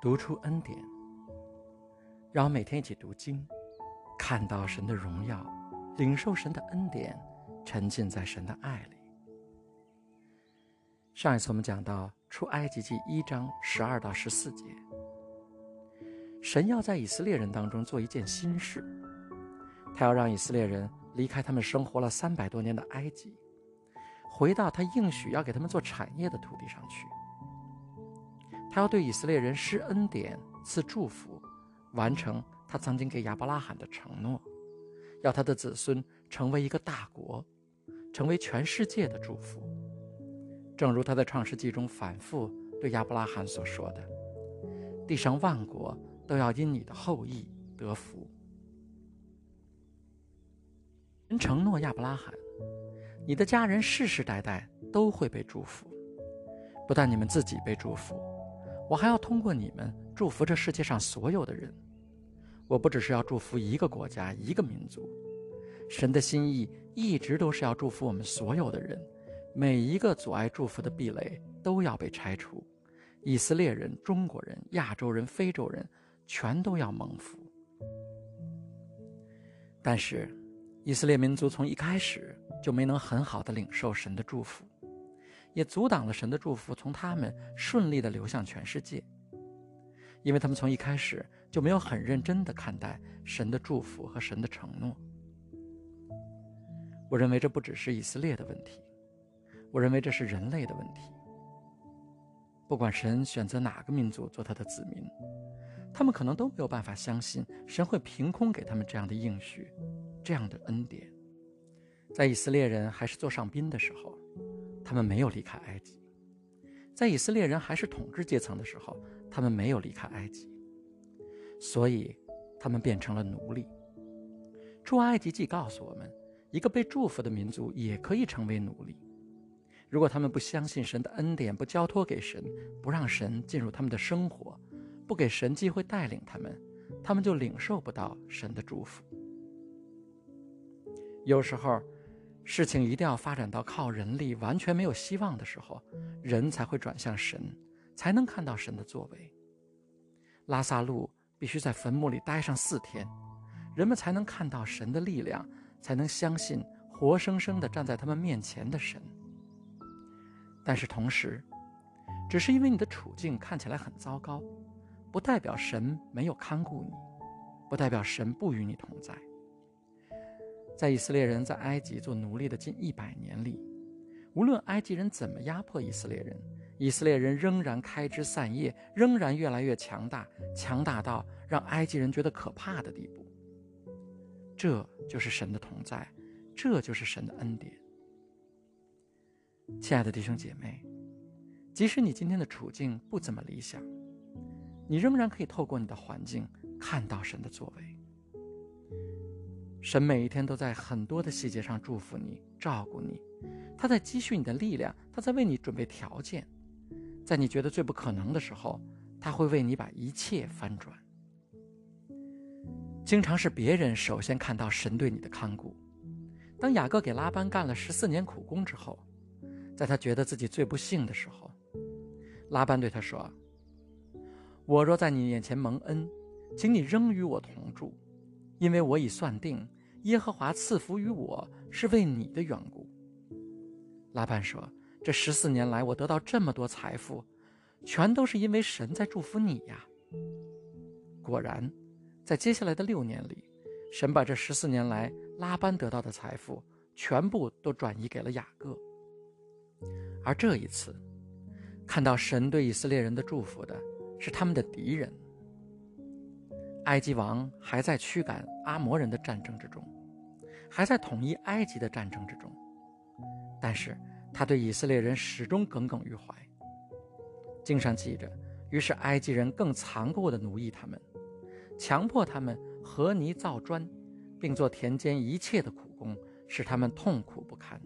读出恩典，让我每天一起读经，看到神的荣耀，领受神的恩典，沉浸在神的爱里。上一次我们讲到出埃及记一章十二到十四节，神要在以色列人当中做一件新事，他要让以色列人离开他们生活了三百多年的埃及，回到他应许要给他们做产业的土地上去。他要对以色列人施恩典、赐祝福，完成他曾经给亚伯拉罕的承诺，要他的子孙成为一个大国，成为全世界的祝福。正如他在创世纪中反复对亚伯拉罕所说的：“地上万国都要因你的后裔得福。”人承诺亚伯拉罕：“你的家人世世代代都会被祝福，不但你们自己被祝福。”我还要通过你们祝福这世界上所有的人。我不只是要祝福一个国家、一个民族，神的心意一直都是要祝福我们所有的人。每一个阻碍祝福的壁垒都要被拆除，以色列人、中国人、亚洲人、非洲人，全都要蒙福。但是，以色列民族从一开始就没能很好的领受神的祝福。也阻挡了神的祝福从他们顺利的流向全世界，因为他们从一开始就没有很认真的看待神的祝福和神的承诺。我认为这不只是以色列的问题，我认为这是人类的问题。不管神选择哪个民族做他的子民，他们可能都没有办法相信神会凭空给他们这样的应许，这样的恩典。在以色列人还是做上宾的时候。他们没有离开埃及，在以色列人还是统治阶层的时候，他们没有离开埃及，所以他们变成了奴隶。出埃及记告诉我们，一个被祝福的民族也可以成为奴隶。如果他们不相信神的恩典，不交托给神，不让神进入他们的生活，不给神机会带领他们，他们就领受不到神的祝福。有时候。事情一定要发展到靠人力完全没有希望的时候，人才会转向神，才能看到神的作为。拉萨路必须在坟墓里待上四天，人们才能看到神的力量，才能相信活生生的站在他们面前的神。但是同时，只是因为你的处境看起来很糟糕，不代表神没有看顾你，不代表神不与你同在。在以色列人在埃及做奴隶的近一百年里，无论埃及人怎么压迫以色列人，以色列人仍然开枝散叶，仍然越来越强大，强大到让埃及人觉得可怕的地步。这就是神的同在，这就是神的恩典。亲爱的弟兄姐妹，即使你今天的处境不怎么理想，你仍然可以透过你的环境看到神的作为。神每一天都在很多的细节上祝福你、照顾你，他在积蓄你的力量，他在为你准备条件，在你觉得最不可能的时候，他会为你把一切翻转。经常是别人首先看到神对你的看顾。当雅各给拉班干了十四年苦工之后，在他觉得自己最不幸的时候，拉班对他说：“我若在你眼前蒙恩，请你仍与我同住，因为我已算定。”耶和华赐福于我是为你的缘故。拉班说：“这十四年来，我得到这么多财富，全都是因为神在祝福你呀。”果然，在接下来的六年里，神把这十四年来拉班得到的财富全部都转移给了雅各。而这一次，看到神对以色列人的祝福的是他们的敌人。埃及王还在驱赶阿摩人的战争之中。还在统一埃及的战争之中，但是他对以色列人始终耿耿于怀。经上记着，于是埃及人更残酷地奴役他们，强迫他们和泥造砖，并做田间一切的苦工，使他们痛苦不堪。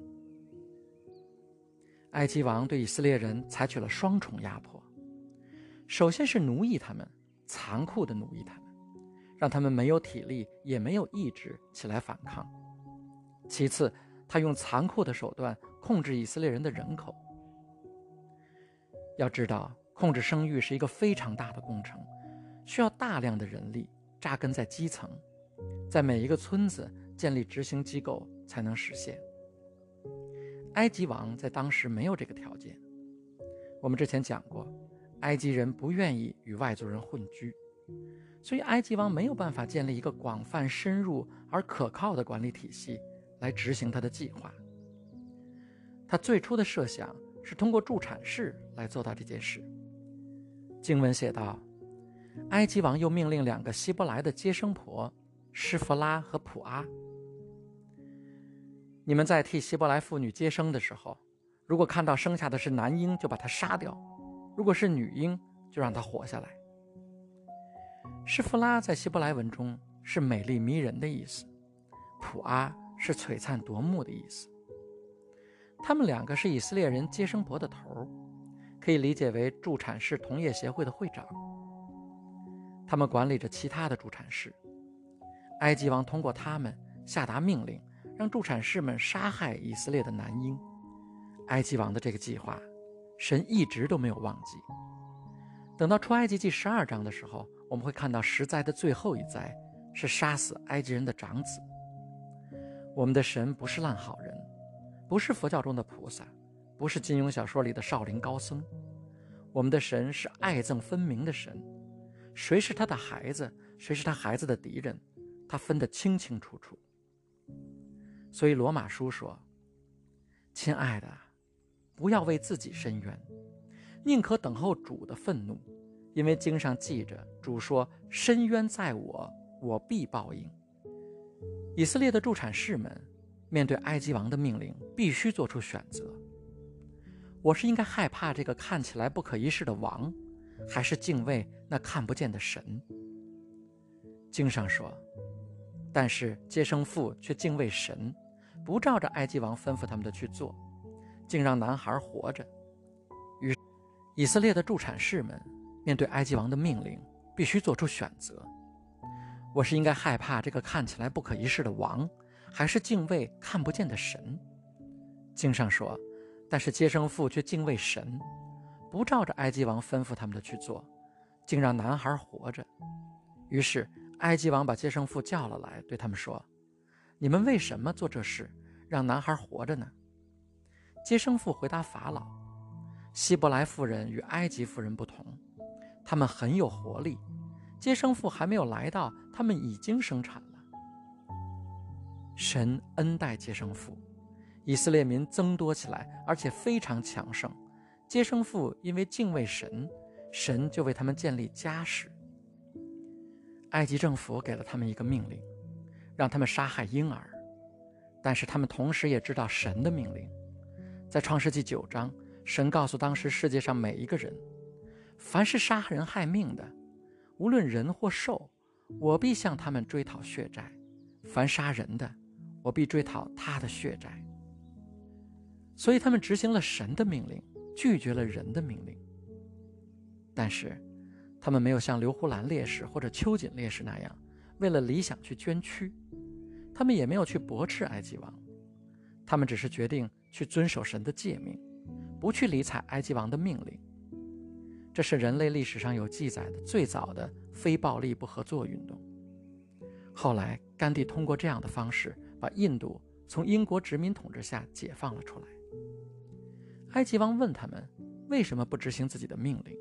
埃及王对以色列人采取了双重压迫，首先是奴役他们，残酷地奴役他们，让他们没有体力也没有意志起来反抗。其次，他用残酷的手段控制以色列人的人口。要知道，控制生育是一个非常大的工程，需要大量的人力扎根在基层，在每一个村子建立执行机构才能实现。埃及王在当时没有这个条件。我们之前讲过，埃及人不愿意与外族人混居，所以埃及王没有办法建立一个广泛、深入而可靠的管理体系来执行他的计划。他最初的设想是通过助产士来做到这件事。经文写道：“埃及王又命令两个希伯来的接生婆施弗拉和普阿。”你们在替希伯来妇女接生的时候，如果看到生下的是男婴，就把他杀掉；如果是女婴，就让他活下来。施弗拉在希伯来文中是美丽迷人的意思，普阿是璀璨夺目的意思。他们两个是以色列人接生婆的头儿，可以理解为助产士同业协会的会长。他们管理着其他的助产士。埃及王通过他们下达命令。让助产士们杀害以色列的男婴，埃及王的这个计划，神一直都没有忘记。等到出埃及记十二章的时候，我们会看到十灾的最后一灾是杀死埃及人的长子。我们的神不是烂好人，不是佛教中的菩萨，不是金庸小说里的少林高僧。我们的神是爱憎分明的神，谁是他的孩子，谁是他孩子的敌人，他分得清清楚楚。所以罗马书说：“亲爱的，不要为自己伸冤，宁可等候主的愤怒，因为经上记着，主说：‘深渊在我，我必报应。’”以色列的助产士们面对埃及王的命令，必须做出选择：我是应该害怕这个看起来不可一世的王，还是敬畏那看不见的神？经上说。但是接生妇却敬畏神，不照着埃及王吩咐他们的去做，竟让男孩活着。于以色列的助产士们面对埃及王的命令，必须做出选择：我是应该害怕这个看起来不可一世的王，还是敬畏看不见的神？经上说，但是接生妇却敬畏神，不照着埃及王吩咐他们的去做，竟让男孩活着。于是。埃及王把接生妇叫了来，对他们说：“你们为什么做这事，让男孩活着呢？”接生妇回答法老：“希伯来妇人与埃及妇人不同，他们很有活力。接生妇还没有来到，他们已经生产了。神恩待接生妇，以色列民增多起来，而且非常强盛。接生妇因为敬畏神，神就为他们建立家室。”埃及政府给了他们一个命令，让他们杀害婴儿，但是他们同时也知道神的命令。在创世纪九章，神告诉当时世界上每一个人：凡是杀人害命的，无论人或兽，我必向他们追讨血债；凡杀人的，我必追讨他的血债。所以他们执行了神的命令，拒绝了人的命令。但是。他们没有像刘胡兰烈士或者秋瑾烈士那样，为了理想去捐躯，他们也没有去驳斥埃及王，他们只是决定去遵守神的诫命，不去理睬埃及王的命令。这是人类历史上有记载的最早的非暴力不合作运动。后来，甘地通过这样的方式把印度从英国殖民统治下解放了出来。埃及王问他们为什么不执行自己的命令。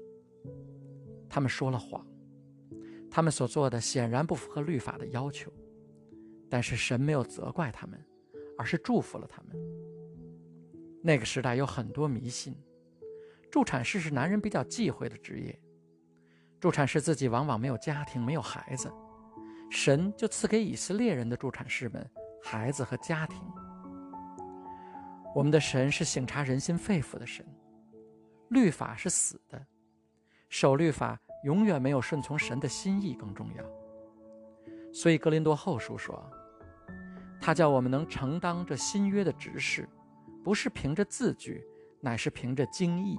他们说了谎，他们所做的显然不符合律法的要求，但是神没有责怪他们，而是祝福了他们。那个时代有很多迷信，助产士是男人比较忌讳的职业，助产士自己往往没有家庭，没有孩子，神就赐给以色列人的助产士们孩子和家庭。我们的神是省察人心肺腑的神，律法是死的。守律法永远没有顺从神的心意更重要，所以格林多后书说：“他叫我们能承当这新约的执事，不是凭着字句，乃是凭着经意。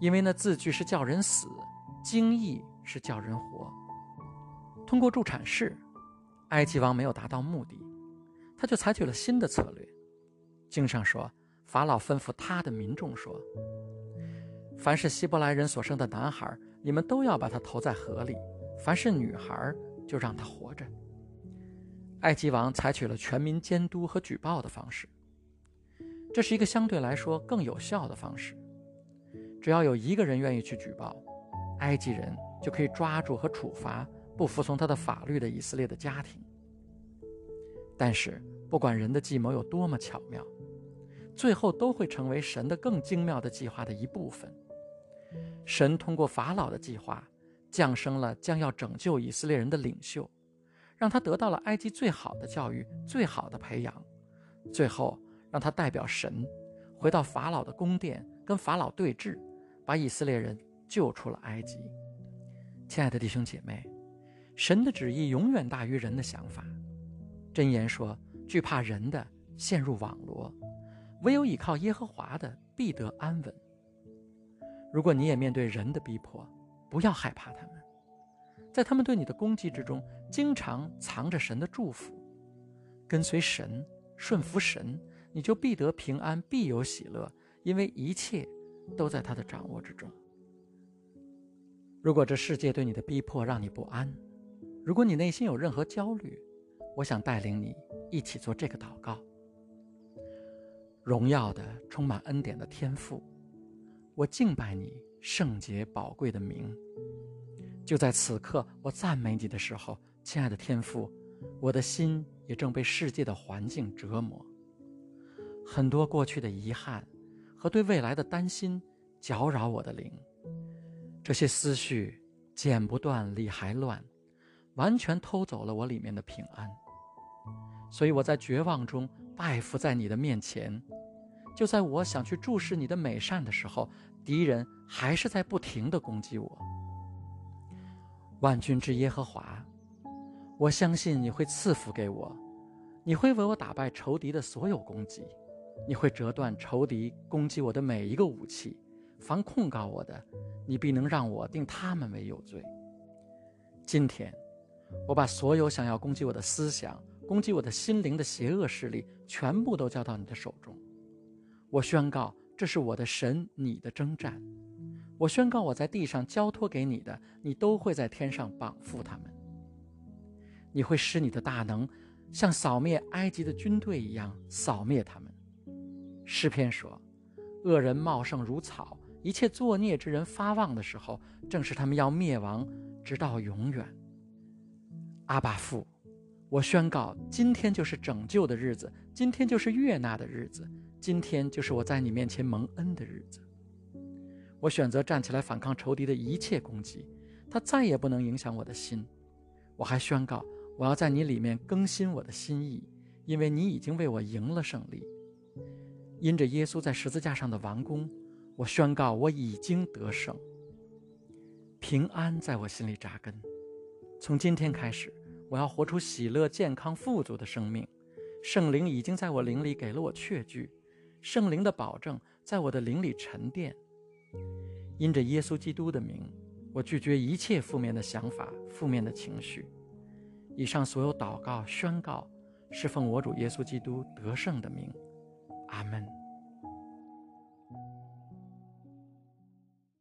因为那字句是叫人死，经意是叫人活。通过助产士，埃及王没有达到目的，他就采取了新的策略。经上说，法老吩咐他的民众说。”凡是希伯来人所生的男孩，你们都要把他投在河里；凡是女孩，就让他活着。”埃及王采取了全民监督和举报的方式，这是一个相对来说更有效的方式。只要有一个人愿意去举报，埃及人就可以抓住和处罚不服从他的法律的以色列的家庭。但是，不管人的计谋有多么巧妙，最后都会成为神的更精妙的计划的一部分。神通过法老的计划，降生了将要拯救以色列人的领袖。让他得到了埃及最好的教育、最好的培养，最后让他代表神，回到法老的宫殿，跟法老对峙，把以色列人救出了埃及。亲爱的弟兄姐妹，神的旨意永远大于人的想法。箴言说：“惧怕人的陷入网罗，唯有倚靠耶和华的必得安稳。”如果你也面对人的逼迫，不要害怕他们。在他们对你的攻击之中，经常藏着神的祝福。跟随神，顺服神，你就必得平安，必有喜乐，因为一切都在他的掌握之中。如果这世界对你的逼迫让你不安，如果你内心有任何焦虑，我想带领你一起做这个祷告。荣耀的、充满恩典的天赋，我敬拜你圣洁宝贵的名。就在此刻，我赞美你的时候，亲爱的天父，我的心也正被世界的环境折磨。很多过去的遗憾和对未来的担心搅扰我的灵，这些思绪剪不断理还乱，完全偷走了我里面的平安。所以我在绝望中拜伏在你的面前。就在我想去注视你的美善的时候，敌人还是在不停地攻击我。万军之耶和华，我相信你会赐福给我，你会为我打败仇敌的所有攻击，你会折断仇敌攻击我的每一个武器。凡控告我的，你必能让我定他们为有罪。今天，我把所有想要攻击我的思想、攻击我的心灵的邪恶势力，全部都交到你的手中。我宣告，这是我的神，你的征战。我宣告，我在地上交托给你的，你都会在天上绑缚他们。你会使你的大能，像扫灭埃及的军队一样扫灭他们。诗篇说：“恶人茂盛如草，一切作孽之人发旺的时候，正是他们要灭亡，直到永远。”阿巴父，我宣告，今天就是拯救的日子，今天就是悦纳的日子，今天就是我在你面前蒙恩的日子。我选择站起来反抗仇敌的一切攻击，他再也不能影响我的心。我还宣告，我要在你里面更新我的心意，因为你已经为我赢了胜利。因着耶稣在十字架上的完工，我宣告我已经得胜。平安在我心里扎根。从今天开始，我要活出喜乐、健康、富足的生命。圣灵已经在我灵里给了我确据，圣灵的保证在我的灵里沉淀。因着耶稣基督的名，我拒绝一切负面的想法、负面的情绪。以上所有祷告、宣告，是奉我主耶稣基督得胜的名。阿门。